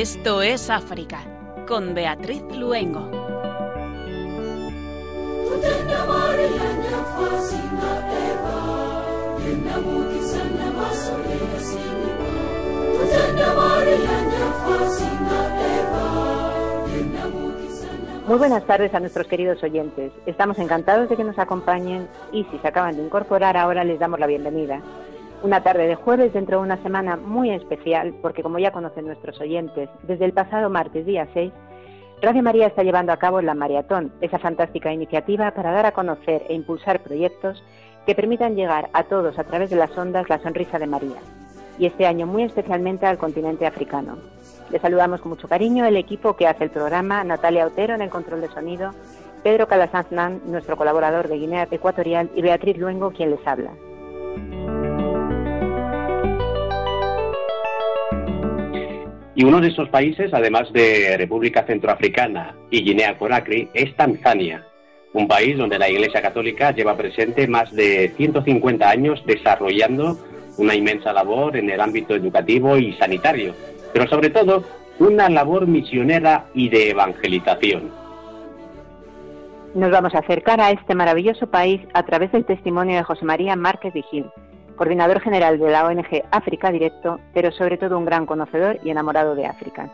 Esto es África, con Beatriz Luengo. Muy buenas tardes a nuestros queridos oyentes. Estamos encantados de que nos acompañen y si se acaban de incorporar ahora les damos la bienvenida. Una tarde de jueves dentro de una semana muy especial porque como ya conocen nuestros oyentes, desde el pasado martes día 6, Radio María está llevando a cabo la Maratón, esa fantástica iniciativa para dar a conocer e impulsar proyectos que permitan llegar a todos a través de las ondas la sonrisa de María, y este año muy especialmente al continente africano. Le saludamos con mucho cariño el equipo que hace el programa, Natalia Otero en el control de sonido, Pedro Calasanznan, nuestro colaborador de Guinea Ecuatorial, y Beatriz Luengo, quien les habla. Y uno de esos países, además de República Centroafricana y Guinea-Conakry, es Tanzania, un país donde la Iglesia Católica lleva presente más de 150 años desarrollando una inmensa labor en el ámbito educativo y sanitario pero sobre todo una labor misionera y de evangelización. Nos vamos a acercar a este maravilloso país a través del testimonio de José María Márquez Vigil, coordinador general de la ONG África Directo, pero sobre todo un gran conocedor y enamorado de África.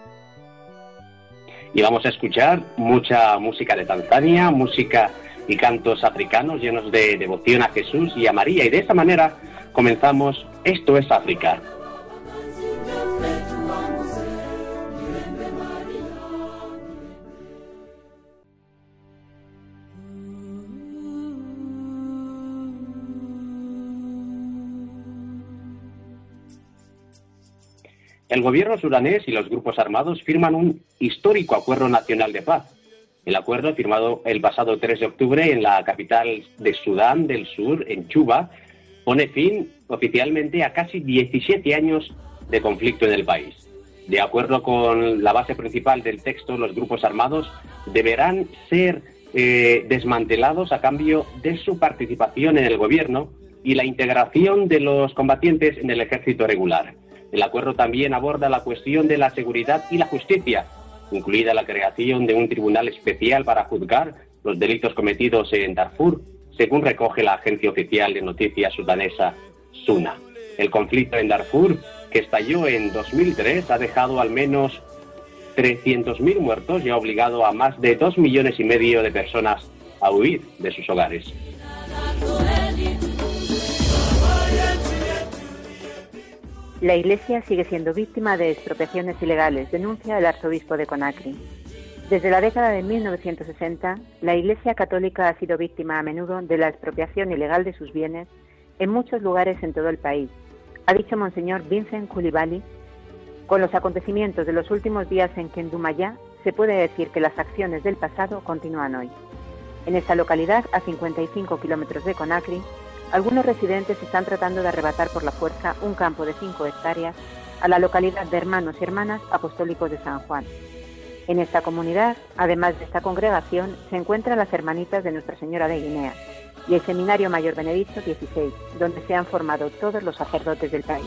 Y vamos a escuchar mucha música de Tanzania, música y cantos africanos llenos de devoción a Jesús y a María. Y de esa manera comenzamos Esto es África. El gobierno sudanés y los grupos armados firman un histórico acuerdo nacional de paz. El acuerdo, firmado el pasado 3 de octubre en la capital de Sudán del Sur, en Chuba, pone fin oficialmente a casi 17 años de conflicto en el país. De acuerdo con la base principal del texto, los grupos armados deberán ser eh, desmantelados a cambio de su participación en el gobierno y la integración de los combatientes en el ejército regular. El acuerdo también aborda la cuestión de la seguridad y la justicia, incluida la creación de un tribunal especial para juzgar los delitos cometidos en Darfur, según recoge la agencia oficial de noticias sudanesa SUNA. El conflicto en Darfur, que estalló en 2003, ha dejado al menos 300.000 muertos y ha obligado a más de 2 millones y medio de personas a huir de sus hogares. La Iglesia sigue siendo víctima de expropiaciones ilegales, denuncia el arzobispo de Conakry. Desde la década de 1960, la Iglesia Católica ha sido víctima a menudo de la expropiación ilegal de sus bienes en muchos lugares en todo el país, ha dicho Monseñor Vincent Koulibaly. Con los acontecimientos de los últimos días en Kendumayá, se puede decir que las acciones del pasado continúan hoy. En esta localidad, a 55 kilómetros de Conakry, algunos residentes están tratando de arrebatar por la fuerza un campo de 5 hectáreas a la localidad de Hermanos y Hermanas Apostólicos de San Juan. En esta comunidad, además de esta congregación, se encuentran las hermanitas de Nuestra Señora de Guinea y el Seminario Mayor Benedicto XVI, donde se han formado todos los sacerdotes del país.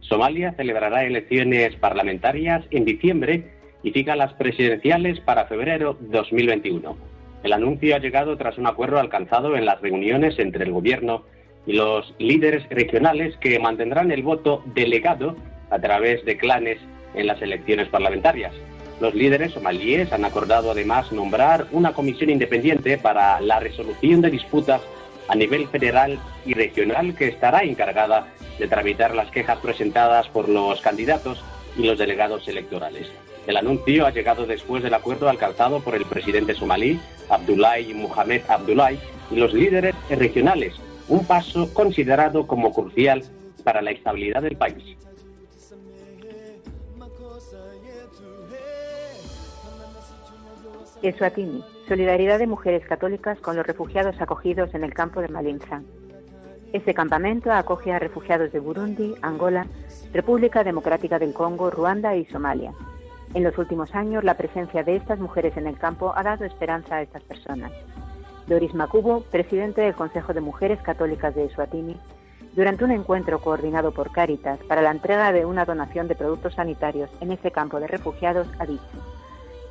Somalia celebrará elecciones parlamentarias en diciembre y fija las presidenciales para febrero 2021. El anuncio ha llegado tras un acuerdo alcanzado en las reuniones entre el gobierno y los líderes regionales que mantendrán el voto delegado a través de clanes en las elecciones parlamentarias. Los líderes somalíes han acordado además nombrar una comisión independiente para la resolución de disputas a nivel federal y regional que estará encargada de tramitar las quejas presentadas por los candidatos y los delegados electorales. El anuncio ha llegado después del acuerdo alcanzado por el presidente somalí, Abdullahi Mohamed Abdullahi, y los líderes regionales, un paso considerado como crucial para la estabilidad del país. Eswatini, solidaridad de mujeres católicas con los refugiados acogidos en el campo de Malinza. Este campamento acoge a refugiados de Burundi, Angola, República Democrática del Congo, Ruanda y Somalia. En los últimos años, la presencia de estas mujeres en el campo ha dado esperanza a estas personas. Doris Makubo, presidente del Consejo de Mujeres Católicas de Eswatini, durante un encuentro coordinado por Cáritas para la entrega de una donación de productos sanitarios en ese campo de refugiados, ha dicho,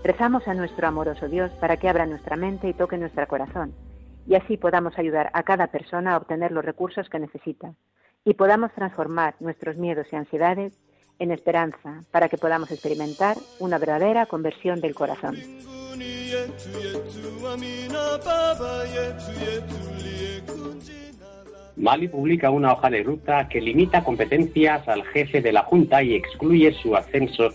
rezamos a nuestro amoroso Dios para que abra nuestra mente y toque nuestro corazón, y así podamos ayudar a cada persona a obtener los recursos que necesita, y podamos transformar nuestros miedos y ansiedades en esperanza para que podamos experimentar una verdadera conversión del corazón. Mali publica una hoja de ruta que limita competencias al jefe de la Junta y excluye su ascenso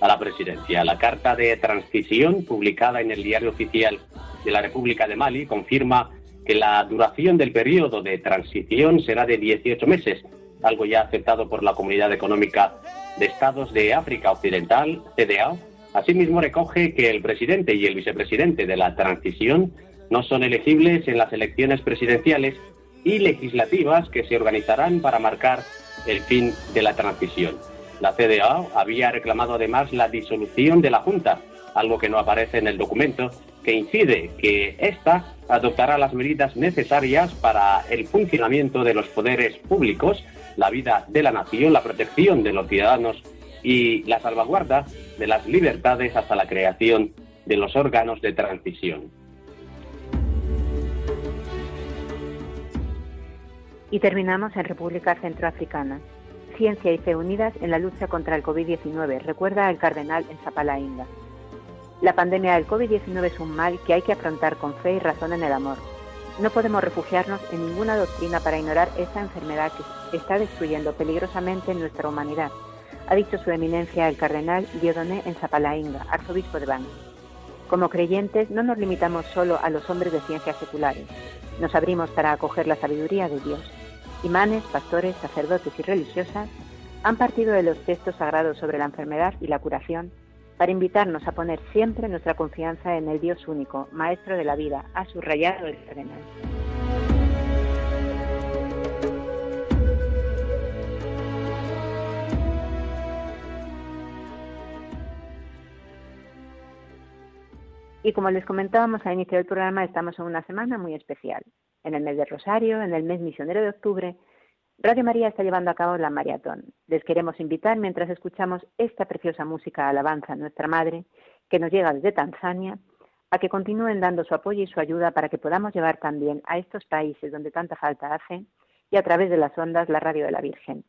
a la presidencia. La carta de transición publicada en el Diario Oficial de la República de Mali confirma que la duración del periodo de transición será de 18 meses, algo ya aceptado por la Comunidad Económica de Estados de África Occidental, CDA. Asimismo, recoge que el presidente y el vicepresidente de la transición no son elegibles en las elecciones presidenciales y legislativas que se organizarán para marcar el fin de la transición. La CDA había reclamado además la disolución de la Junta, algo que no aparece en el documento, que incide que ésta adoptará las medidas necesarias para el funcionamiento de los poderes públicos, la vida de la nación, la protección de los ciudadanos y la salvaguarda de las libertades hasta la creación de los órganos de transición. Y terminamos en República Centroafricana. Ciencia y fe unidas en la lucha contra el COVID-19, recuerda el cardenal en Zapalainga. La pandemia del COVID-19 es un mal que hay que afrontar con fe y razón en el amor. No podemos refugiarnos en ninguna doctrina para ignorar esta enfermedad que está destruyendo peligrosamente nuestra humanidad, ha dicho su eminencia el cardenal Dieudonné en Zapalainga, arzobispo de Bani. Como creyentes no nos limitamos solo a los hombres de ciencias seculares, nos abrimos para acoger la sabiduría de Dios. Imanes, pastores, sacerdotes y religiosas han partido de los textos sagrados sobre la enfermedad y la curación para invitarnos a poner siempre nuestra confianza en el Dios único, Maestro de la vida, ha subrayado el cardenal. Y como les comentábamos al inicio del programa, estamos en una semana muy especial. En el mes de Rosario, en el mes misionero de octubre, Radio María está llevando a cabo la maratón. Les queremos invitar, mientras escuchamos esta preciosa música alabanza a nuestra Madre, que nos llega desde Tanzania, a que continúen dando su apoyo y su ayuda para que podamos llevar también a estos países donde tanta falta hace y a través de las ondas la radio de la Virgen.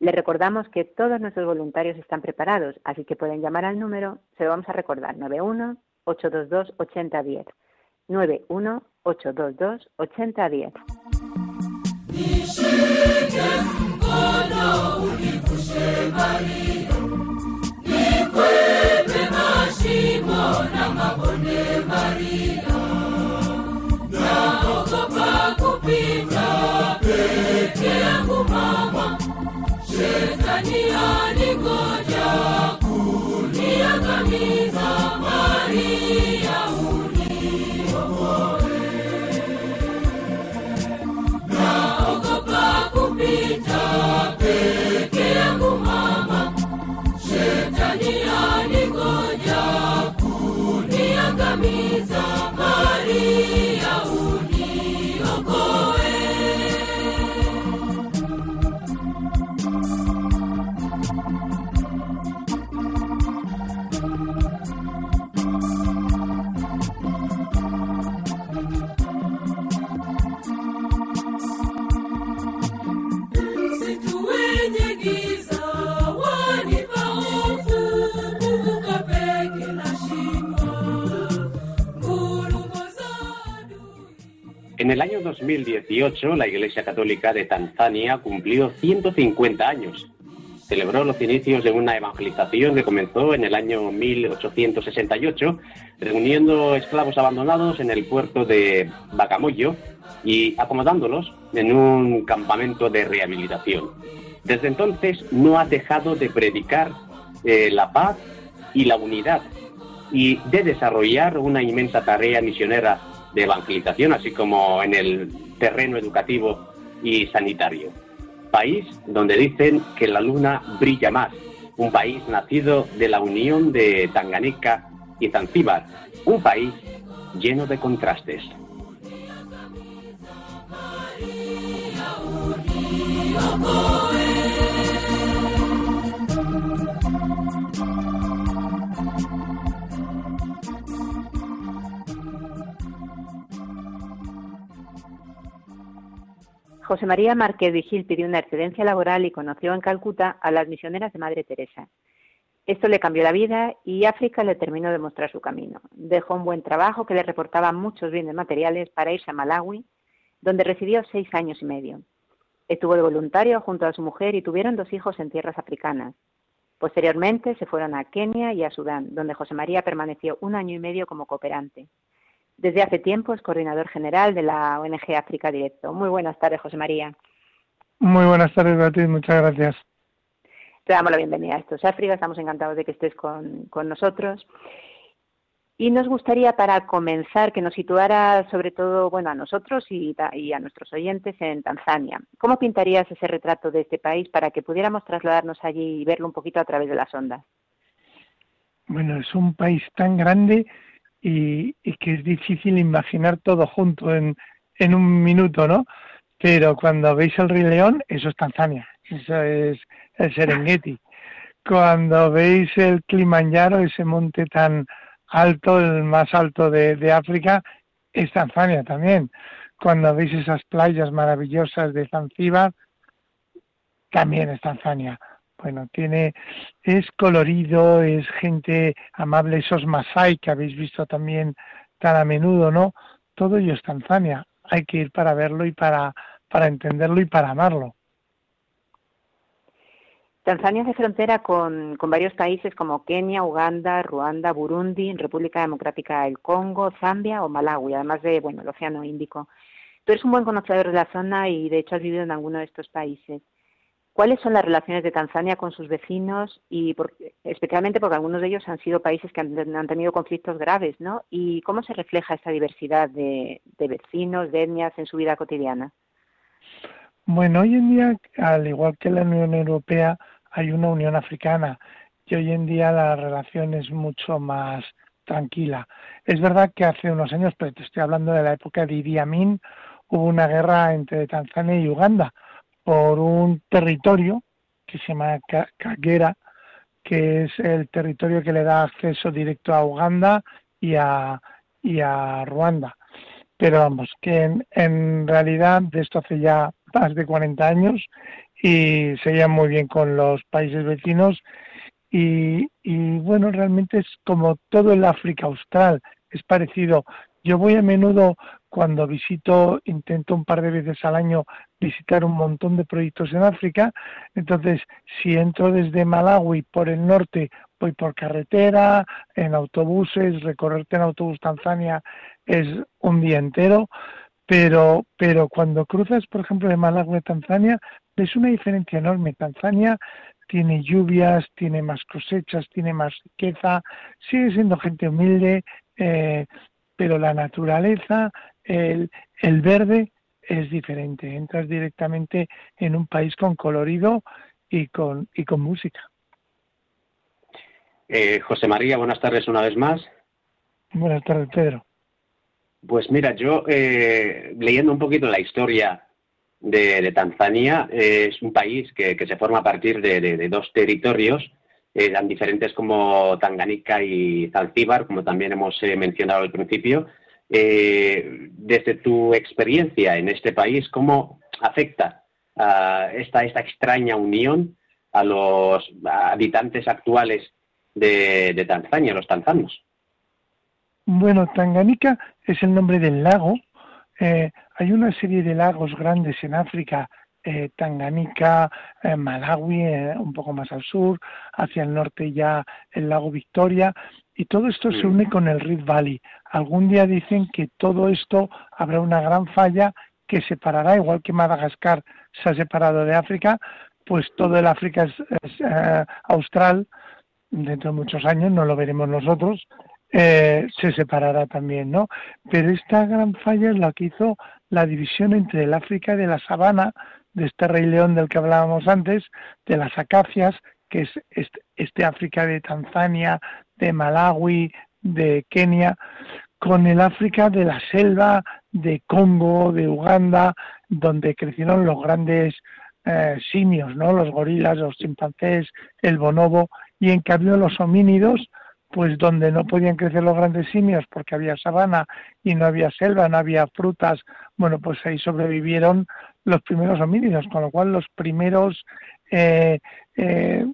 Les recordamos que todos nuestros voluntarios están preparados, así que pueden llamar al número, se lo vamos a recordar, 91 822 8010. 91 822 8010. Nishike mkono univushe Maria, nikwepe na mabonde Maria, naogopa kupita peke yangu mama, shetani aningoja kuniangamiza Maria En el año 2018, la Iglesia Católica de Tanzania cumplió 150 años. Celebró los inicios de una evangelización que comenzó en el año 1868, reuniendo esclavos abandonados en el puerto de Bacamoyo y acomodándolos en un campamento de rehabilitación. Desde entonces no ha dejado de predicar eh, la paz y la unidad y de desarrollar una inmensa tarea misionera de evangelización, así como en el terreno educativo y sanitario. País donde dicen que la luna brilla más, un país nacido de la unión de Tanganica y Zanzíbar, un país lleno de contrastes. José María Márquez Vigil pidió una excedencia laboral y conoció en Calcuta a las misioneras de Madre Teresa. Esto le cambió la vida y África le terminó de mostrar su camino. Dejó un buen trabajo que le reportaba muchos bienes materiales para irse a Malawi, donde residió seis años y medio. Estuvo de voluntario junto a su mujer y tuvieron dos hijos en tierras africanas. Posteriormente se fueron a Kenia y a Sudán, donde José María permaneció un año y medio como cooperante. Desde hace tiempo es coordinador general de la ONG África Directo. Muy buenas tardes, José María. Muy buenas tardes, Beatriz. Muchas gracias. Te damos la bienvenida a Estos África. Estamos encantados de que estés con, nosotros. Y nos gustaría, para comenzar, que nos situara sobre todo, bueno, a nosotros y, y, a nuestros oyentes en Tanzania. ¿Cómo pintarías ese retrato de este país para que pudiéramos trasladarnos allí y verlo un poquito a través de las ondas? Bueno, es un país tan grande y, que es difícil imaginar todo junto en, en un minuto, ¿no? Pero cuando veis el Rey León, eso es Tanzania, eso es el Serengeti. Cuando veis el Kilimanjaro, ese monte tan alto, el más alto de, de África, es Tanzania también. Cuando veis esas playas maravillosas de Zanzíbar, también es Tanzania bueno, tiene, es colorido, es gente amable, esos Masai que habéis visto también tan a menudo, ¿no? Todo ello es Tanzania. Hay que ir para verlo y para, para entenderlo y para amarlo. Tanzania hace frontera con, con, varios países como Kenia, Uganda, Ruanda, Burundi, República Democrática del Congo, Zambia o Malawi, además de, bueno, el Océano Índico. Tú eres un buen conocedor de la zona y de hecho has vivido en alguno de estos países. ¿Cuáles son las relaciones de Tanzania con sus vecinos y especialmente porque algunos de ellos han sido países que han, tenido conflictos graves, ¿no? ¿Y cómo se refleja esta diversidad de, vecinos, de etnias en su vida cotidiana? Bueno, hoy en día, al igual que la Unión Europea, hay una Unión Africana y hoy en día la relación es mucho más tranquila. Es verdad que hace unos años, pero te estoy hablando de la época de Idi Amin, hubo una guerra entre Tanzania y Uganda por un territorio que se llama Kagera, que es el territorio que le da acceso directo a Uganda y a, y a Ruanda. Pero vamos, que en, realidad de esto hace ya más de 40 años y se llevan muy bien con los países vecinos y, y bueno, realmente es como todo el África Austral, es parecido. Yo voy a menudo cuando visito, intento un par de veces al año visitar un montón de proyectos en África. Entonces, si entro desde Malawi por el norte, voy por carretera, en autobuses, recorrerte en autobús Tanzania es un día entero. Pero, pero cuando cruzas, por ejemplo, de Malawi a Tanzania, ves una diferencia enorme. Tanzania tiene lluvias, tiene más cosechas, tiene más riqueza, sigue siendo gente humilde, eh, pero la naturaleza, el, el verde es diferente. Entras directamente en un país con colorido y con, y con música. Eh, José María, buenas tardes una vez más. Buenas tardes, Pedro. Pues mira, yo eh, leyendo un poquito la historia de, Tanzania, eh, es un país que, se forma a partir de, dos territorios tan diferentes como Tanganica y Zanzíbar, como también hemos mencionado al principio, eh, desde tu experiencia en este país, ¿cómo afecta esta, esta extraña unión a los habitantes actuales de, Tanzania, los tanzanos? Bueno, Tanganica es el nombre del lago. Eh, hay una serie de lagos grandes en África, eh, Tanganica, Malawi, un poco más al sur, hacia el norte ya el lago Victoria, y todo esto se une con el Rift Valley. Algún día dicen que todo esto habrá una gran falla que separará, igual que Madagascar se ha separado de África, pues todo el África es, eh, austral, dentro de muchos años, no lo veremos nosotros, eh, se separará también, ¿no? Pero esta gran falla es la que hizo la división entre el África de la sabana, de este rey león del que hablábamos antes, de las acacias, que es este, este África de Tanzania, de Malawi, de Kenia, con el África de la selva, de Congo, de Uganda, donde crecieron los grandes eh, simios, ¿no? Los gorilas, los chimpancés, el bonobo, y en cambio los homínidos, pues donde no podían crecer los grandes simios porque había sabana y no había selva, no había frutas, bueno, pues ahí sobrevivieron los primeros homínidos, con lo cual los primeros eh, eh,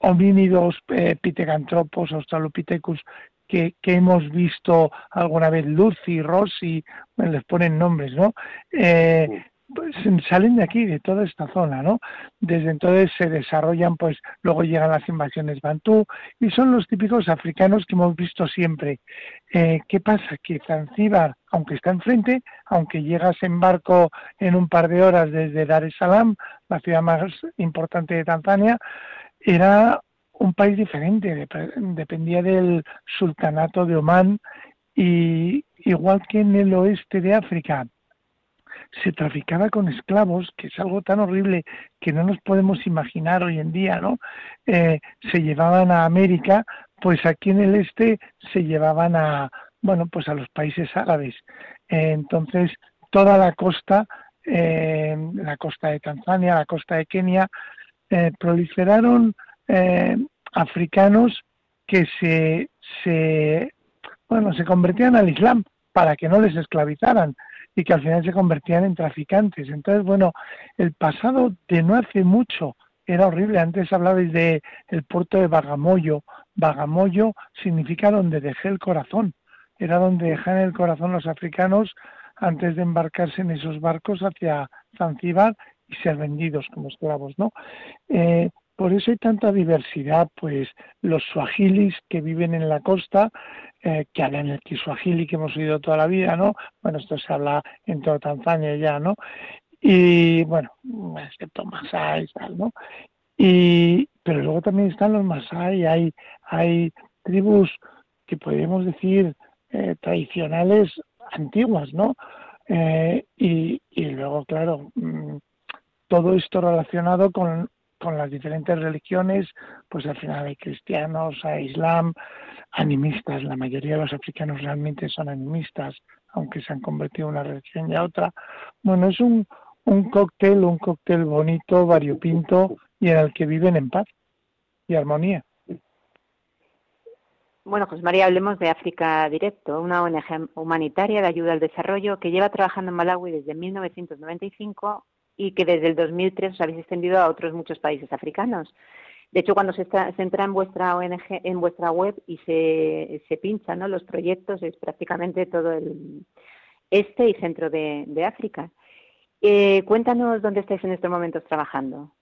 homínidos eh, pitecantropos, australopithecus, que, que, hemos visto alguna vez, Lucy, Rossi, bueno, les ponen nombres, ¿no? Eh, pues, salen de aquí, de toda esta zona, ¿no? Desde entonces se desarrollan, pues luego llegan las invasiones bantú y son los típicos africanos que hemos visto siempre. Eh, ¿Qué pasa? Que Zanzíbar, aunque está enfrente, aunque llegas en barco en un par de horas desde Dar es Salaam, la ciudad más importante de Tanzania, era un país diferente, dependía del sultanato de Omán y igual que en el oeste de África se traficaba con esclavos, que es algo tan horrible que no nos podemos imaginar hoy en día, ¿no? Eh, se llevaban a América, pues aquí en el este se llevaban a, bueno, pues a los países árabes. Entonces, toda la costa, eh, la costa de Tanzania, la costa de Kenia, proliferaron africanos que se, se, bueno, se convertían al Islam para que no les esclavizaran y que al final se convertían en traficantes. Entonces, bueno, el pasado de no hace mucho era horrible. Antes hablabais de el puerto de Bagamoyo. Bagamoyo significa donde dejé el corazón. Era donde dejan el corazón los africanos antes de embarcarse en esos barcos hacia Zanzíbar y ser vendidos como esclavos, ¿no? Eh, por eso hay tanta diversidad, pues los suajilis que viven en la costa, eh, que hablan el kiswahili que hemos oído toda la vida, ¿no? Bueno, esto se habla en toda Tanzania ya, ¿no? Y bueno, excepto Masai, tal, ¿no? Y, pero luego también están los Masai, hay, hay tribus que podríamos decir eh, tradicionales antiguas, ¿no? Y, y luego, claro, mm, todo esto relacionado con las diferentes religiones, pues al final hay cristianos, hay islam, animistas, la mayoría de los africanos realmente son animistas, aunque se han convertido en una religión y a otra. Bueno, es un, un cóctel, un cóctel bonito, variopinto y en el que viven en paz y armonía. Bueno, pues María, hablemos de África Directo, una ONG humanitaria de ayuda al desarrollo que lleva trabajando en Malawi desde 1995 y que desde el 2003 os habéis extendido a otros muchos países africanos. De hecho, cuando se, entra en vuestra ONG, en vuestra web y se, se pinchan ¿no? los proyectos, es prácticamente todo el este y centro de, África. Eh, cuéntanos dónde estáis en estos momentos trabajando.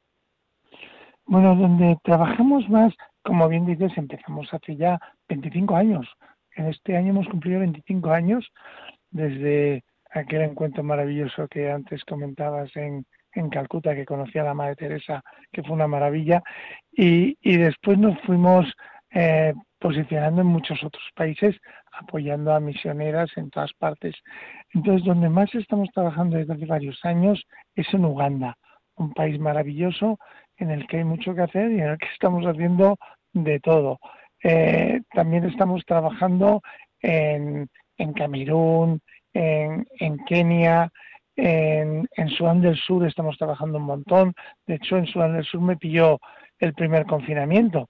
Bueno, donde trabajamos más, como bien dices, empezamos hace ya 25 años. En este año hemos cumplido 25 años desde aquel encuentro maravilloso que antes comentabas en, en Calcuta, que conocí a la Madre Teresa, que fue una maravilla, y, y después nos fuimos eh, posicionando en muchos otros países, apoyando a misioneras en todas partes. Entonces, donde más estamos trabajando desde hace varios años es en Uganda, un país maravilloso en el que hay mucho que hacer y en el que estamos haciendo de todo. Eh, también estamos trabajando en, en Camerún, en, Kenia, en, Sudán del Sur estamos trabajando un montón. De hecho, en Sudán del Sur me pilló el primer confinamiento,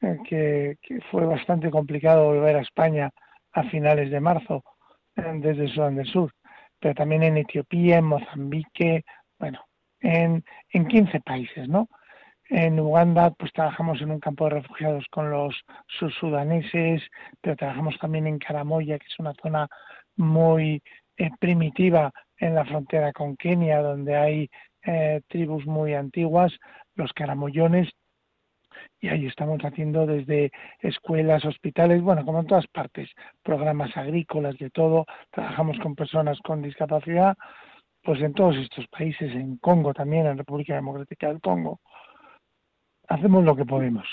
eh, que, fue bastante complicado volver a España a finales de marzo eh, desde Sudán del Sur. Pero también en Etiopía, en Mozambique, bueno, en, en 15 países, ¿no? En Uganda, pues trabajamos en un campo de refugiados con los sudaneses, pero trabajamos también en Karamoya, que es una zona muy eh, primitiva en la frontera con Kenia, donde hay eh, tribus muy antiguas, los caramoyones, y ahí estamos haciendo desde escuelas, hospitales, bueno, como en todas partes, programas agrícolas, de todo, trabajamos con personas con discapacidad, pues en todos estos países, en Congo también, en República Democrática del Congo, hacemos lo que podemos.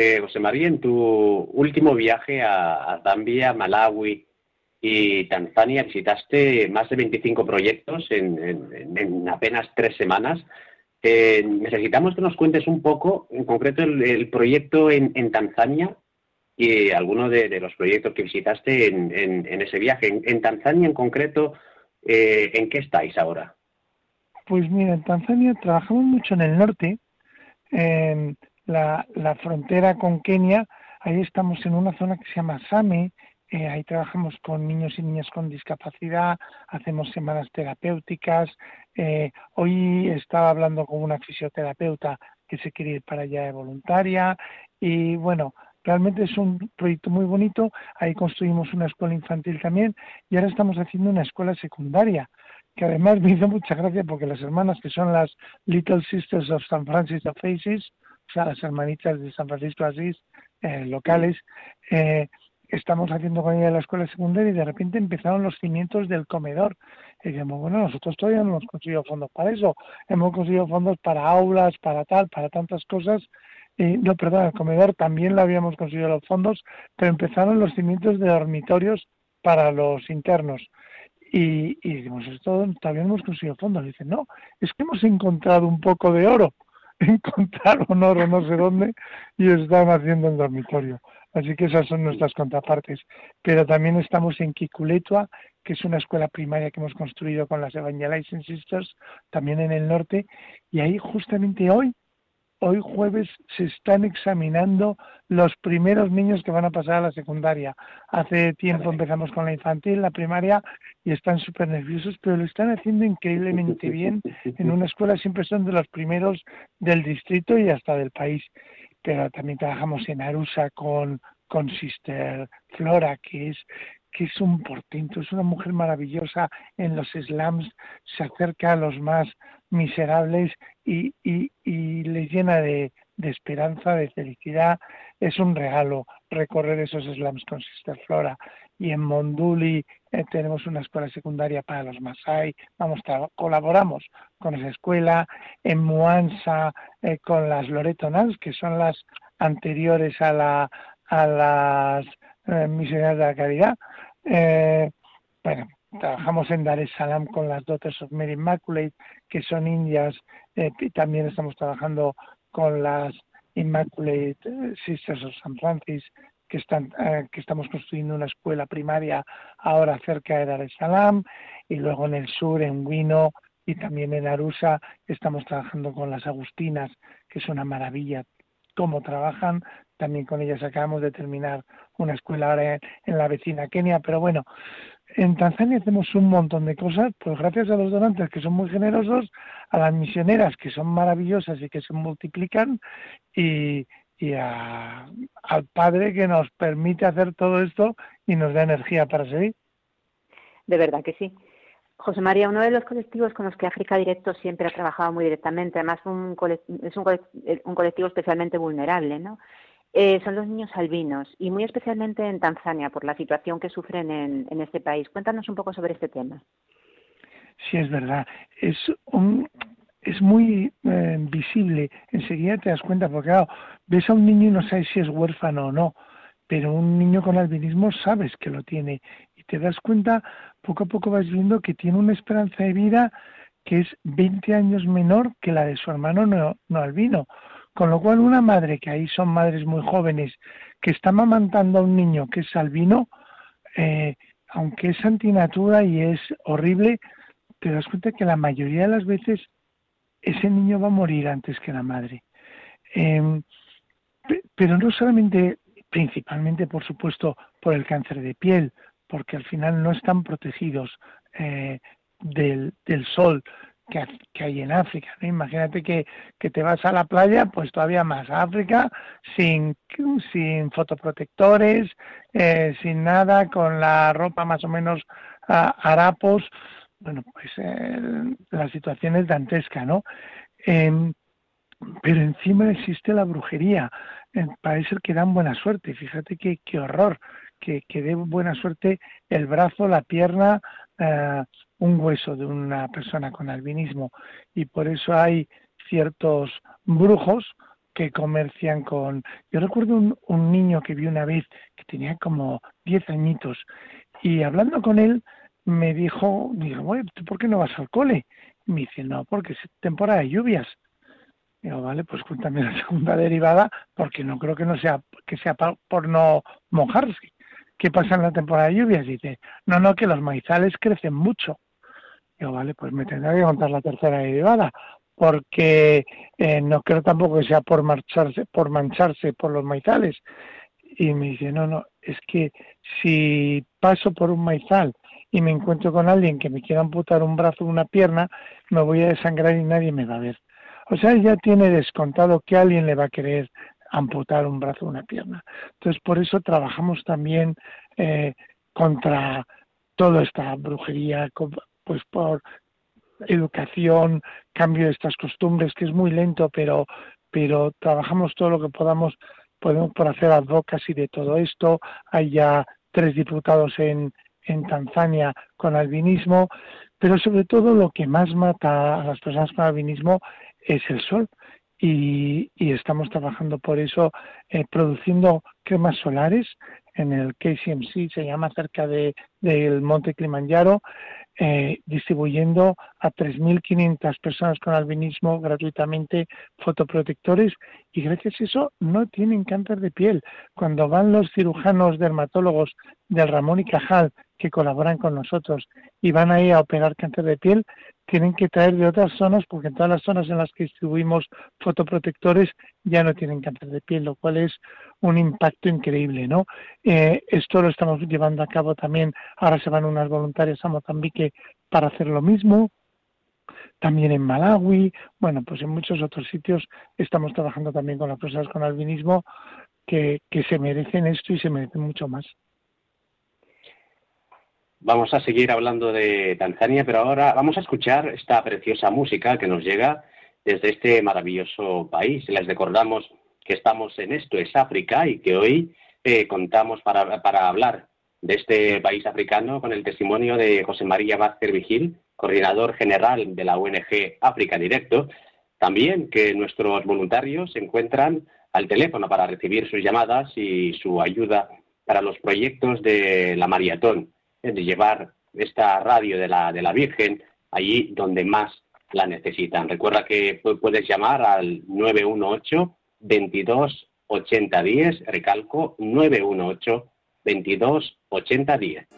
Eh, José María, en tu último viaje a, Zambia, Malawi y Tanzania visitaste más de 25 proyectos en, apenas tres semanas. Eh, necesitamos que nos cuentes un poco, en concreto, el, proyecto en, Tanzania y algunos de, los proyectos que visitaste en, ese viaje. En, Tanzania, en concreto, eh, ¿en qué estáis ahora? Pues mira, en Tanzania trabajamos mucho en el norte, la, la frontera con Kenia, ahí estamos en una zona que se llama Same, eh, ahí trabajamos con niños y niñas con discapacidad, hacemos semanas terapéuticas. Eh, hoy estaba hablando con una fisioterapeuta que se quiere ir para allá de voluntaria y bueno, realmente es un proyecto muy bonito. Ahí construimos una escuela infantil también y ahora estamos haciendo una escuela secundaria que además me hizo mucha gracia porque las hermanas que son las Little Sisters of San Francisco of Asís, sea, las hermanitas de San Francisco Asís eh, locales, eh, estamos haciendo con ella la escuela secundaria y de repente empezaron los cimientos del comedor. Y dijimos, bueno, nosotros todavía no hemos conseguido fondos para eso, hemos conseguido fondos para aulas, para tal, para tantas cosas. no, perdón, el comedor también lo habíamos conseguido los fondos, pero empezaron los cimientos de dormitorios para los internos. Y, y dijimos, esto todavía no hemos conseguido fondos. Y dicen, no, es que hemos encontrado un poco de oro. Encontraron oro no sé dónde y están haciendo el dormitorio. Así que esas son nuestras contrapartes. Pero también estamos en Kikuletua, que es una escuela primaria que hemos construido con las Evangelizing Sisters, también en el norte, y ahí justamente hoy, hoy jueves, se están examinando los primeros niños que van a pasar a la secundaria. Hace tiempo empezamos con la infantil, la primaria, y están súper nerviosos, pero lo están haciendo increíblemente bien. En una escuela siempre son de los primeros del distrito y hasta del país pero también trabajamos en Arusa con, con Sister Flora, que es que es un portento, es una mujer maravillosa en los slams, se acerca a los más miserables y, y, les llena de, esperanza, de felicidad. Es un regalo recorrer esos slams con Sister Flora. Y en Monduli eh, tenemos una escuela secundaria para los Masai, vamos, colaboramos con esa escuela, en Muansa eh, con las Loretonas, que son las anteriores a, la, a las misioneras de la caridad. bueno, trabajamos en Dar es Salaam con las Daughters of Mary Immaculate, que son indias, y también estamos trabajando con las Immaculate Sisters of San Francis, que, están, eh, que estamos construyendo una escuela primaria ahora cerca de Dar es Salaam y luego en el sur, en Huino y también en Arusa, estamos trabajando con las Agustinas, que es una maravilla cómo trabajan. También con ellas acabamos de terminar una escuela ahora en, la vecina Kenia, pero bueno, en Tanzania hacemos un montón de cosas, pues gracias a los donantes que son muy generosos, a las misioneras que son maravillosas y que se multiplican y, y al Padre que nos permite hacer todo esto y nos da energía para seguir. De verdad que sí. José María, uno de los colectivos con los que África Directo siempre ha trabajado muy directamente, además es un colectivo especialmente vulnerable, ¿no? Eh, son los niños albinos y muy especialmente en Tanzania por la situación que sufren en, este país. Cuéntanos un poco sobre este tema. Sí, es verdad. Es muy eh, visible, enseguida te das cuenta, porque claro, ves a un niño y no sabes si es huérfano o no, pero un niño con albinismo sabes que lo tiene y te das cuenta, poco a poco vas viendo que tiene una esperanza de vida que es 20 años menor que la de su hermano no, no albino. Con lo cual una madre, que ahí son madres muy jóvenes, que está mamantando a un niño que es albino, eh, aunque es antinatura y es horrible, te das cuenta que la mayoría de las veces ese niño va a morir antes que la madre. Em, pero no solamente, principalmente, por supuesto, por el cáncer de piel, porque al final no están protegidos eh, del, del, sol que, que, hay en África. Imagínate que, que, te vas a la playa, pues todavía más África, sin, sin fotoprotectores, eh, sin nada, con la ropa más o menos uh, harapos bueno, pues eh, la situación es dantesca, ¿no? Eh, pero encima existe la brujería. Parece que dan buena suerte. Fíjate qué, qué horror, que, dé buena suerte el brazo, la pierna, eh, un hueso de una persona con albinismo. Y por eso hay ciertos brujos que comercian con... Yo recuerdo un, un niño que vi una vez que tenía como 10 añitos y hablando con él me dijo, digo, ¿tú por qué no vas al cole? Me dice, no, porque es temporada de lluvias. Digo, vale, pues cuéntame la segunda derivada, porque no creo que no sea que sea por no mojarse. ¿Qué pasa en la temporada de lluvias? Dice, no, no, que los maizales crecen mucho. Digo, vale, pues me tendrá que contar la tercera derivada, porque eh, no creo tampoco que sea por marcharse, por mancharse por los maizales. Y me dice, no, no, es que si paso por un maizal y me encuentro con alguien que me quiera amputar un brazo o una pierna, me voy a desangrar y nadie me va a ver. O sea, ya tiene descontado que alguien le va a querer amputar un brazo o una pierna. Entonces, por eso trabajamos también eh, contra toda esta brujería, pues por educación, cambio de estas costumbres, que es muy lento, pero, pero trabajamos todo lo que podamos, podemos por hacer advocacy de todo esto. Hay ya tres diputados en, en Tanzania con albinismo, pero sobre todo lo que más mata a las personas con albinismo es el sol. Y, estamos trabajando por eso, eh, produciendo cremas solares en el KCMC, se llama cerca de, del Monte Kilimanjaro, eh, distribuyendo a 3.500 personas con albinismo gratuitamente fotoprotectores y gracias a eso no tienen cáncer de piel. Cuando van los cirujanos dermatólogos del Ramón y Cajal que colaboran con nosotros y van ahí a operar cáncer de piel, tienen que traer de otras zonas porque en todas las zonas en las que distribuimos fotoprotectores ya no tienen cáncer de piel, lo cual es un impacto increíble, ¿no? Eh, esto lo estamos llevando a cabo también, ahora se van unas voluntarias a Mozambique para hacer lo mismo, también en Malawi, bueno, pues en muchos otros sitios estamos trabajando también con las personas con albinismo que, que se merecen esto y se merecen mucho más. Vamos a seguir hablando de Tanzania, pero ahora vamos a escuchar esta preciosa música que nos llega desde este maravilloso país. Les recordamos que estamos en Esto es África y que hoy eh, contamos para, para, hablar de este país africano con el testimonio de José María Vázquez Vigil, coordinador general de la ONG África Directo. También que nuestros voluntarios se encuentran al teléfono para recibir sus llamadas y su ayuda para los proyectos de la maratón de llevar esta radio de la, de la Virgen allí donde más la necesitan. Recuerda que puedes llamar al 918 22 80 10, recalco 918 22 80 10.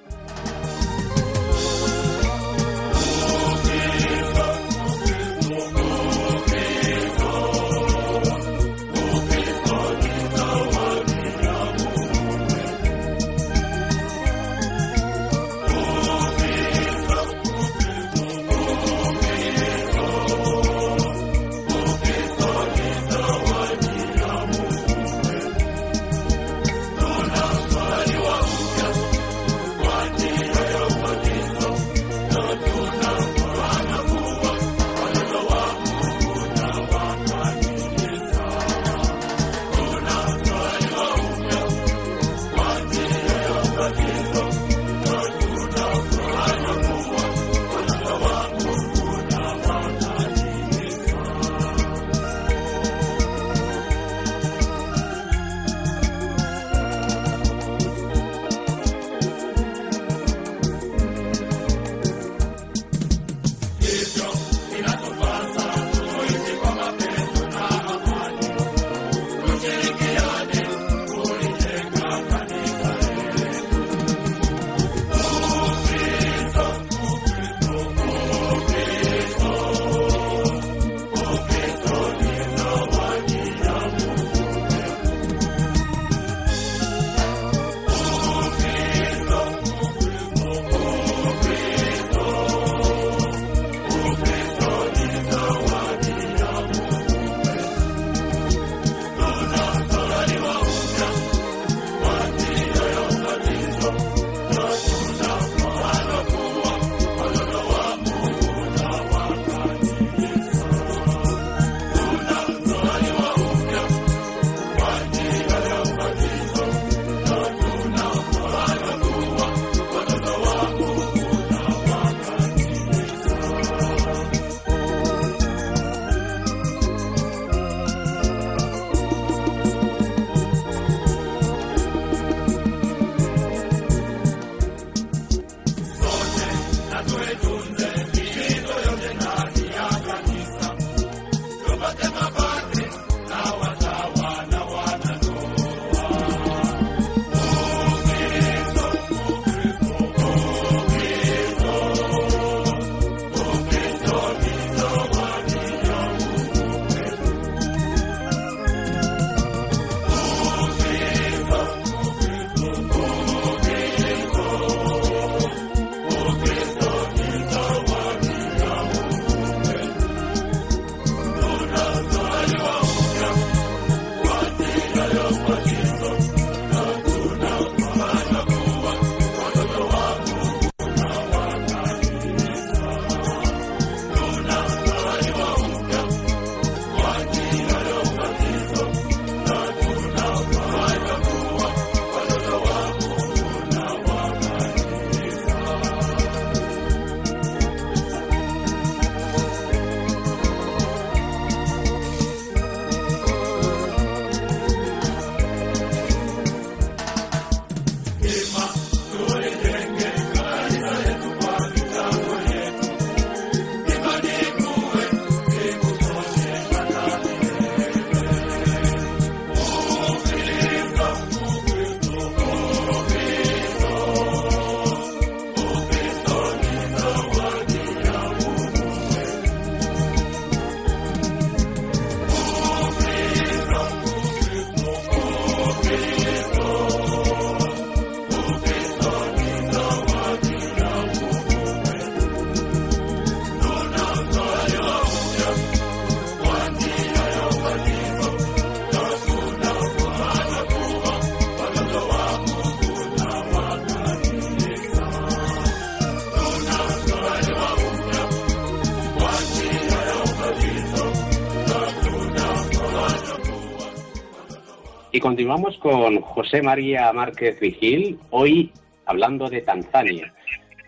Continuamos con José María Márquez Vigil, hoy hablando de Tanzania.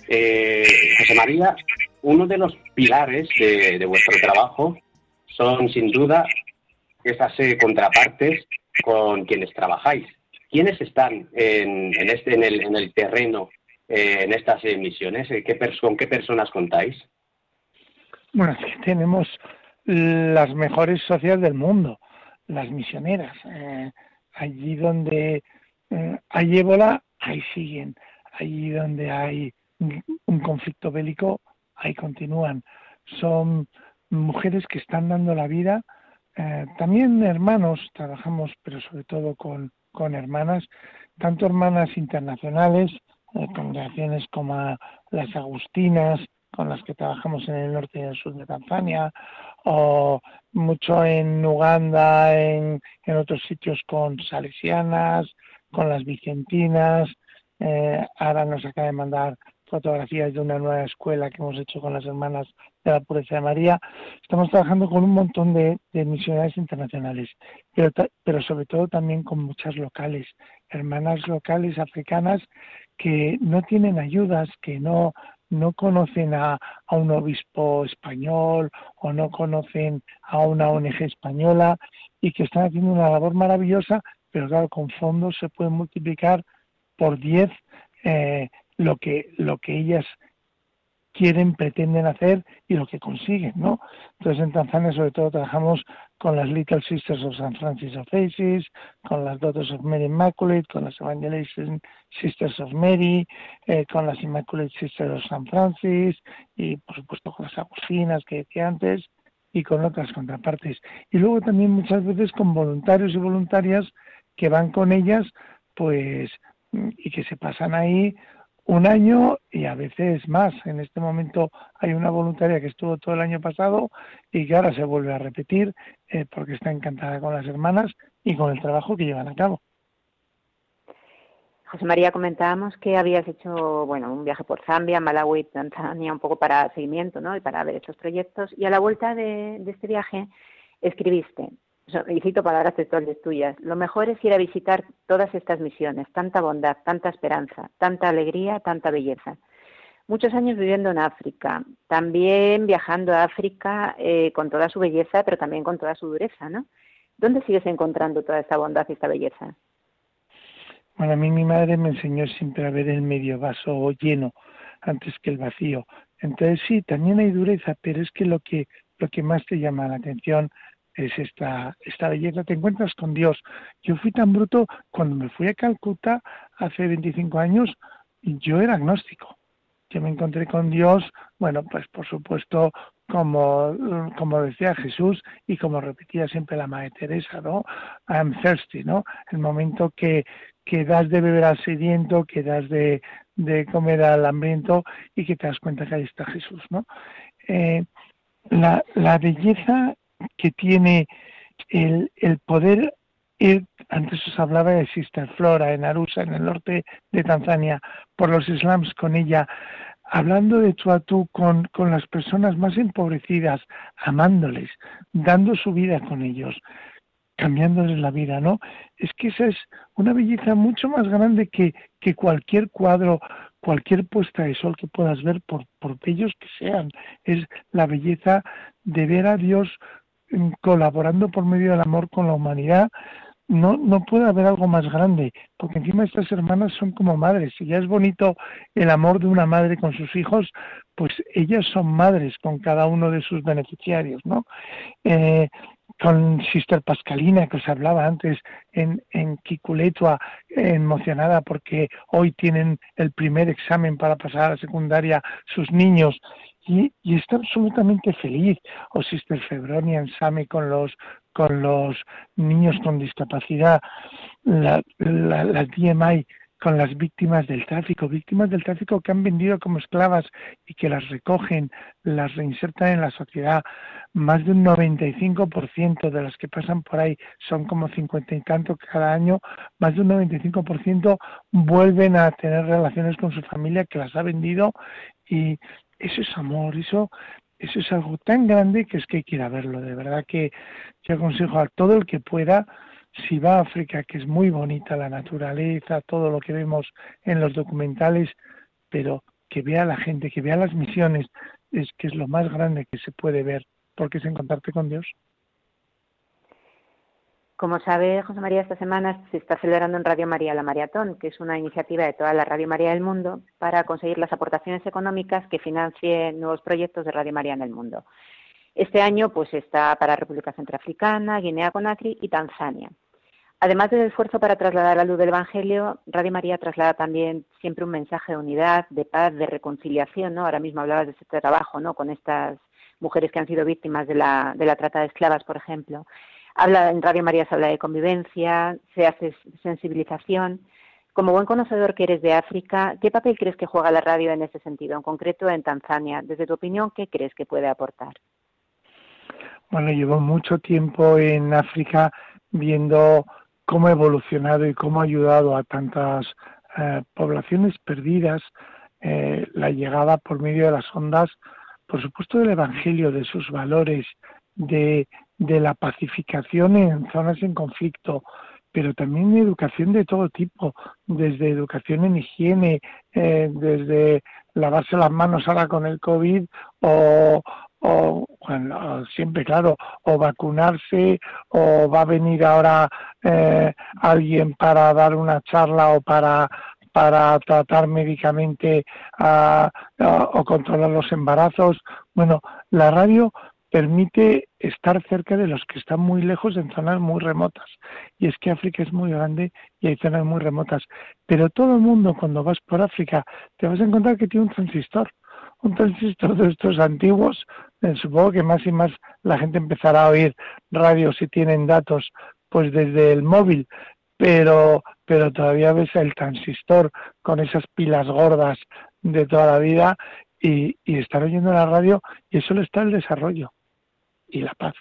Eh, José María, uno de los pilares de, vuestro trabajo son sin duda esas eh, contrapartes con quienes trabajáis. ¿Quiénes están en, este, en, el, terreno eh, en estas misiones? ¿Qué ¿Con qué personas contáis? Bueno, tenemos las mejores sociedades del mundo, las misioneras. Allí donde hay ébola, ahí siguen. Allí donde hay un conflicto bélico, ahí continúan. Son mujeres que están dando la vida, eh, también hermanos, trabajamos, pero sobre todo con, con hermanas, tanto hermanas internacionales, eh, congregaciones como las Agustinas, con las que trabajamos en el norte y el sur de Tanzania, o mucho en Uganda, en, en otros sitios con salesianas, con las vicentinas. Eh, ahora nos acaba de mandar fotografías de una nueva escuela que hemos hecho con las hermanas de la pureza de María. Estamos trabajando con un montón de, misiones internacionales, pero, pero sobre todo también con muchas locales, hermanas locales africanas que no tienen ayudas, que no, no conocen a, a, un obispo español o no conocen a una ONG española y que están haciendo una labor maravillosa, pero claro, con fondos se pueden multiplicar por 10 eh, lo que, lo que ellas quieren, pretenden hacer y lo que consiguen, ¿no? Entonces en Tanzania sobre todo trabajamos con las Little Sisters of St. Francis of Assisi, con las Daughters of Mary Immaculate, con las Evangelization Sisters of Mary, eh, con las Immaculate Sisters of St. Francis y por supuesto con las Agustinas que decía antes y con otras contrapartes. Y luego también muchas veces con voluntarios y voluntarias que van con ellas pues y que se pasan ahí un año y a veces más. En este momento hay una voluntaria que estuvo todo el año pasado y que ahora se vuelve a repetir eh, porque está encantada con las hermanas y con el trabajo que llevan a cabo. José María, comentábamos que habías hecho bueno un viaje por Zambia, Malawi, Tanzania, un poco para seguimiento ¿no? y para ver estos proyectos. Y a la vuelta de este viaje escribiste, y cito palabras textuales tuyas, lo mejor es ir a visitar todas estas misiones, tanta bondad, tanta esperanza, tanta alegría, tanta belleza. Muchos años viviendo en África, también viajando a África eh, con toda su belleza, pero también con toda su dureza, ¿no? ¿Dónde sigues encontrando toda esta bondad y esta belleza? Bueno, a mí mi madre me enseñó siempre a ver el medio vaso lleno antes que el vacío. Entonces sí, también hay dureza, pero es que lo que lo que más te llama la atención es esta, esta belleza, te encuentras con Dios. Yo fui tan bruto, cuando me fui a Calcuta hace 25 años, yo era agnóstico. Yo me encontré con Dios, bueno, pues por supuesto, como, como decía Jesús y como repetía siempre la Madre Teresa, ¿no? I'm thirsty, ¿no? El momento que, que das de beber al sediento, que das de, de comer al hambriento y que te das cuenta que ahí está Jesús, ¿no? Eh, la, la belleza que tiene el, el poder ir, antes os hablaba de Sister Flora en Arusa, en el norte de Tanzania, por los slums con ella, hablando de tú a tú con, con las personas más empobrecidas, amándoles, dando su vida con ellos, cambiándoles la vida, ¿no? Es que esa es una belleza mucho más grande que, que cualquier cuadro, cualquier puesta de sol que puedas ver, por, por bellos que sean. Es la belleza de ver a Dios colaborando por medio del amor con la humanidad, no, no puede haber algo más grande, porque encima estas hermanas son como madres. Si ya es bonito el amor de una madre con sus hijos, pues ellas son madres con cada uno de sus beneficiarios, ¿no? Eh, con Sister Pascalina, que os hablaba antes, en, en Kikuletua, emocionada porque hoy tienen el primer examen para pasar a la secundaria sus niños y, está absolutamente feliz. O Sister Febronia en Same con los, con los niños con discapacidad, la, la, las DMI con las víctimas del tráfico, víctimas del tráfico que han vendido como esclavas y que las recogen, las reinsertan en la sociedad. Más de un 95% de las que pasan por ahí son como 50 y tanto cada año, más de un 95% vuelven a tener relaciones con su familia que las ha vendido y eso es amor, eso, eso es algo tan grande que es que quiera verlo. De verdad que yo aconsejo a todo el que pueda si va a África, que es muy bonita la naturaleza, todo lo que vemos en los documentales, pero que vea la gente, que vea las misiones, es que es lo más grande que se puede ver, porque es encontrarte con Dios. Como sabe José María, esta semana se está celebrando en Radio María la Maratón, que es una iniciativa de toda la Radio María del mundo para conseguir las aportaciones económicas que financien nuevos proyectos de Radio María en el mundo. Este año pues está para República Centroafricana, Guinea-Conakry y Tanzania. Además del esfuerzo para trasladar la luz del Evangelio, Radio María traslada también siempre un mensaje de unidad, de paz, de reconciliación. Ahora mismo hablabas de este trabajo, ¿no? Con estas mujeres que han sido víctimas de la, de la trata de esclavas, por ejemplo. Habla en Radio María se habla de convivencia, se hace sensibilización. Como buen conocedor que eres de África, ¿qué papel crees que juega la radio en ese sentido, en concreto en Tanzania? Desde tu opinión, ¿qué crees que puede aportar? Bueno, llevo mucho tiempo en África viendo cómo ha evolucionado y cómo ha ayudado a tantas eh, poblaciones perdidas eh, la llegada por medio de las ondas, por supuesto, del Evangelio, de sus valores, de, de la pacificación en zonas en conflicto, pero también educación de todo tipo, desde educación en higiene, eh, desde lavarse las manos ahora con el COVID o, bueno, siempre claro, o vacunarse o va a venir ahora eh, alguien para dar una charla o para para tratar médicamente o controlar los embarazos. Bueno, la radio permite estar cerca de los que están muy lejos en zonas muy remotas. Y es que África es muy grande y hay zonas muy remotas. Pero todo el mundo cuando vas por África te vas a encontrar que tiene un transistor. Un transistor de estos antiguos, eh, supongo que más y más la gente empezará a oír radios si tienen datos pues desde el móvil, pero, pero todavía ves el transistor con esas pilas gordas de toda la vida y estar oyendo la radio y eso le está el desarrollo y la paz.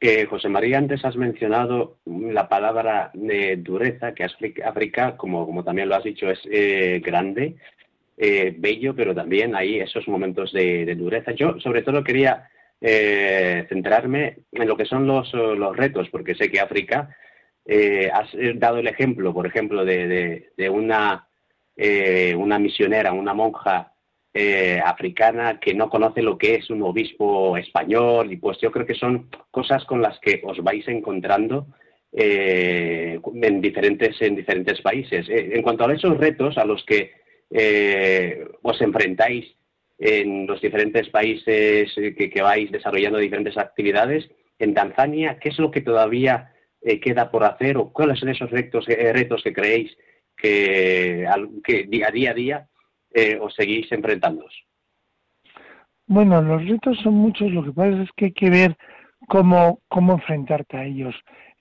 Eh, José María, antes has mencionado la palabra de dureza, que África, como, como también lo has dicho, es eh, grande, eh, bello, pero también hay esos momentos de, dureza. Yo, sobre todo, quería centrarme en lo que son los, los, retos, porque sé que África, has dado el ejemplo, por ejemplo, de, de una, una misionera, una monja eh, africana que no conoce lo que es un obispo español y pues yo creo que son cosas con las que os vais encontrando eh, en diferentes en diferentes países. Eh, en cuanto a esos retos a los que os enfrentáis en los diferentes países que, vais desarrollando diferentes actividades, en Tanzania, ¿qué es lo que todavía queda por hacer o cuáles son esos retos, retos que creéis que, que día, a día eh, os seguís enfrentando? Bueno, los retos son muchos, lo que pasa es que hay que ver cómo, cómo enfrentarte a ellos.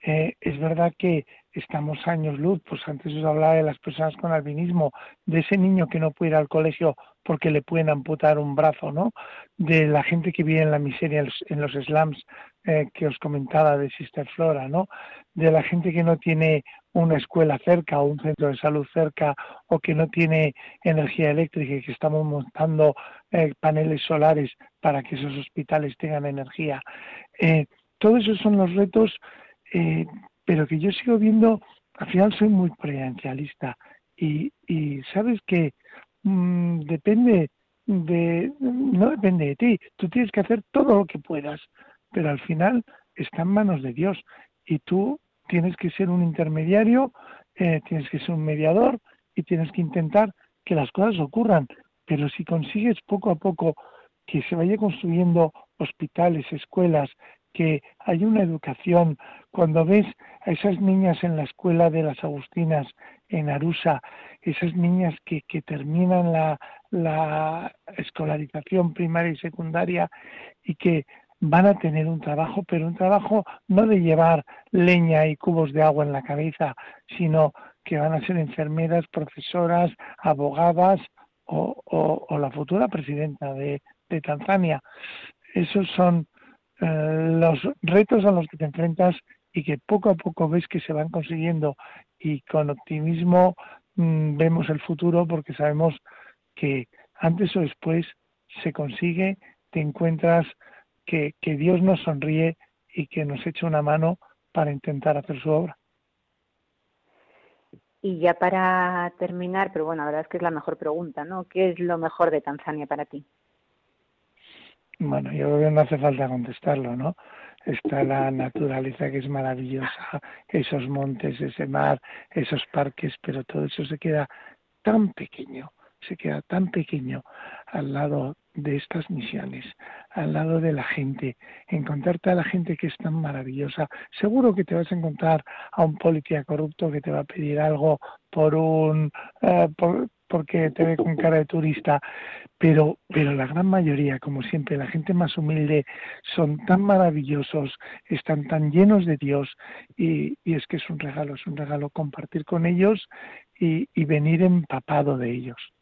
Eh, es verdad que estamos años luz, pues antes os hablaba de las personas con albinismo, de ese niño que no puede ir al colegio porque le pueden amputar un brazo, ¿no? De la gente que vive en la miseria en los slums eh, que os comentaba de Sister Flora, ¿no? De la gente que no tiene una escuela cerca o un centro de salud cerca o que no tiene energía eléctrica y que estamos montando eh, paneles solares para que esos hospitales tengan energía. Eh, todos esos son los retos, eh, pero que yo sigo viendo, al final soy muy preencialista y, y sabes que mm, depende de, no depende de ti, tú tienes que hacer todo lo que puedas, pero al final está en manos de Dios y tú tienes que ser un intermediario, eh, tienes que ser un mediador y tienes que intentar que las cosas ocurran. Pero si consigues poco a poco que se vaya construyendo hospitales, escuelas, que haya una educación, cuando ves a esas niñas en la escuela de las Agustinas en Arusa, esas niñas que, que terminan la, la escolarización primaria y secundaria y que van a tener un trabajo, pero un trabajo no de llevar leña y cubos de agua en la cabeza, sino que van a ser enfermeras, profesoras, abogadas o, la futura presidenta de, Tanzania. Esos son eh, los retos a los que te enfrentas y que poco a poco ves que se van consiguiendo y con optimismo mm, vemos el futuro porque sabemos que antes o después se consigue, te encuentras que, Dios nos sonríe y que nos eche una mano para intentar hacer su obra. Y ya para terminar, pero bueno, la verdad es que es la mejor pregunta, ¿no? ¿Qué es lo mejor de Tanzania para ti? Bueno, yo creo que no hace falta contestarlo, ¿no? Está la naturaleza que es maravillosa, esos montes, ese mar, esos parques, pero todo eso se queda tan pequeño, se queda tan pequeño al lado de estas misiones, al lado de la gente, encontrarte a la gente que es tan maravillosa. Seguro que te vas a encontrar a un policía corrupto que te va a pedir algo por un eh, porque te ve con cara de turista, pero pero la gran mayoría, como siempre, la gente más humilde son tan maravillosos, están tan llenos de Dios y, y es que es un regalo, es un regalo compartir con ellos y, y venir empapado de ellos.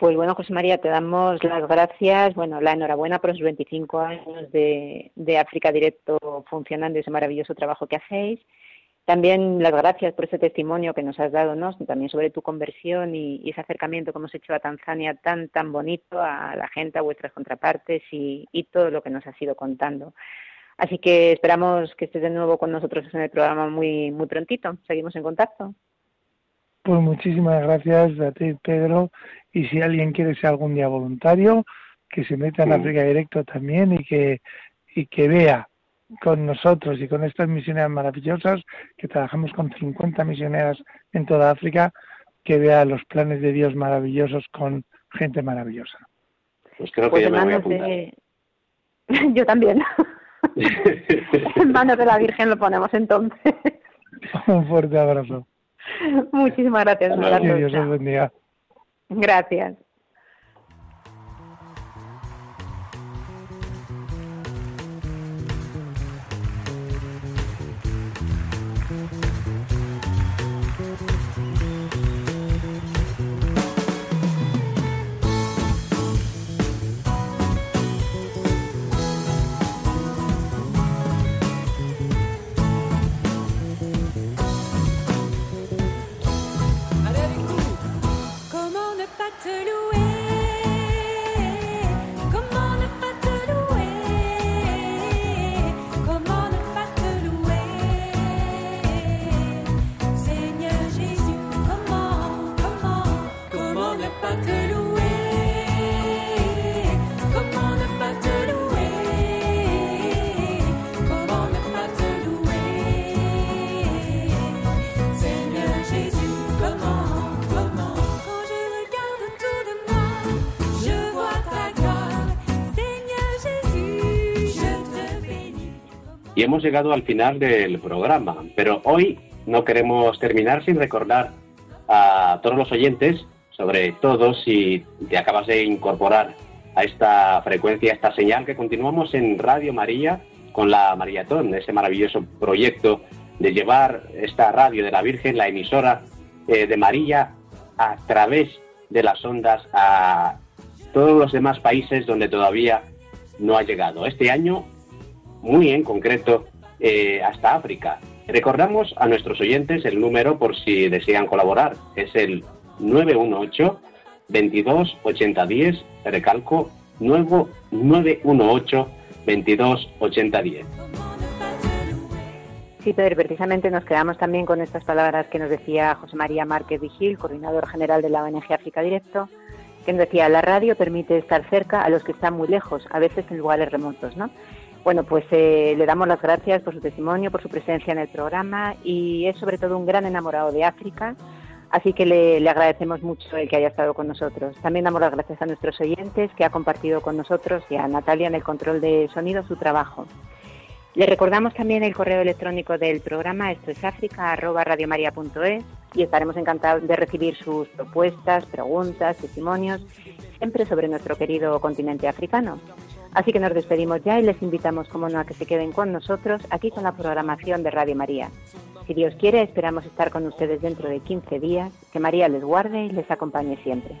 Pues bueno, José María, te damos las gracias, bueno, la enhorabuena por los 25 años de, África Directo funcionando y ese maravilloso trabajo que hacéis. También las gracias por ese testimonio que nos has dado, ¿no? También sobre tu conversión y, ese acercamiento que hemos hecho a Tanzania tan, tan bonito, a la gente, a vuestras contrapartes y, y todo lo que nos has ido contando. Así que esperamos que estés de nuevo con nosotros en el programa muy, muy prontito. Seguimos en contacto. Pues muchísimas gracias a ti, Pedro. Y si alguien quiere ser algún día voluntario, que se meta en África Directo también y que, y que vea con nosotros y con estas misioneras maravillosas, que trabajamos con 50 misioneras en toda África, que vea los planes de Dios maravillosos con gente maravillosa. Pues creo que pues ya me voy a apuntar. De... Yo también. en manos de la Virgen lo ponemos entonces. Un fuerte abrazo. Muchísimas gracias. Dios bendiga. Gracias. Te louer, comment ne pas te louer, comment ne pas te louer, Seigneur Jésus, comment, comment, comment ne pas te louer. Y hemos llegado al final del programa, pero hoy no queremos terminar sin recordar a todos los oyentes, sobre todo si te acabas de incorporar a esta frecuencia, a esta señal, que continuamos en Radio María con la Maratón, ese maravilloso proyecto de llevar esta radio de la Virgen, la emisora eh, de María, a través de las ondas a todos los demás países donde todavía no ha llegado. Este año muy en concreto eh, hasta África. Recordamos a nuestros oyentes el número por si desean colaborar. Es el 918 22 80 10, recalco, nuevo 918 22 80 10. Sí, Pedro, precisamente nos quedamos también con estas palabras que nos decía José María Márquez Vigil, coordinador general de la ONG África Directo, que nos decía, la radio permite estar cerca a los que están muy lejos, a veces en lugares remotos, ¿no? Bueno, pues eh, le damos las gracias por su testimonio, por su presencia en el programa y es sobre todo un gran enamorado de África, así que le, agradecemos mucho el que haya estado con nosotros. También damos las gracias a nuestros oyentes que ha compartido con nosotros y a Natalia en el control de sonido su trabajo. Le recordamos también el correo electrónico del programa, esto es africa.radiomaria.es y estaremos encantados de recibir sus propuestas, preguntas, testimonios, siempre sobre nuestro querido continente africano. Así que nos despedimos ya y les invitamos, como no, a que se queden con nosotros aquí con la programación de Radio María. Si Dios quiere, esperamos estar con ustedes dentro de 15 días. Que María les guarde y les acompañe siempre.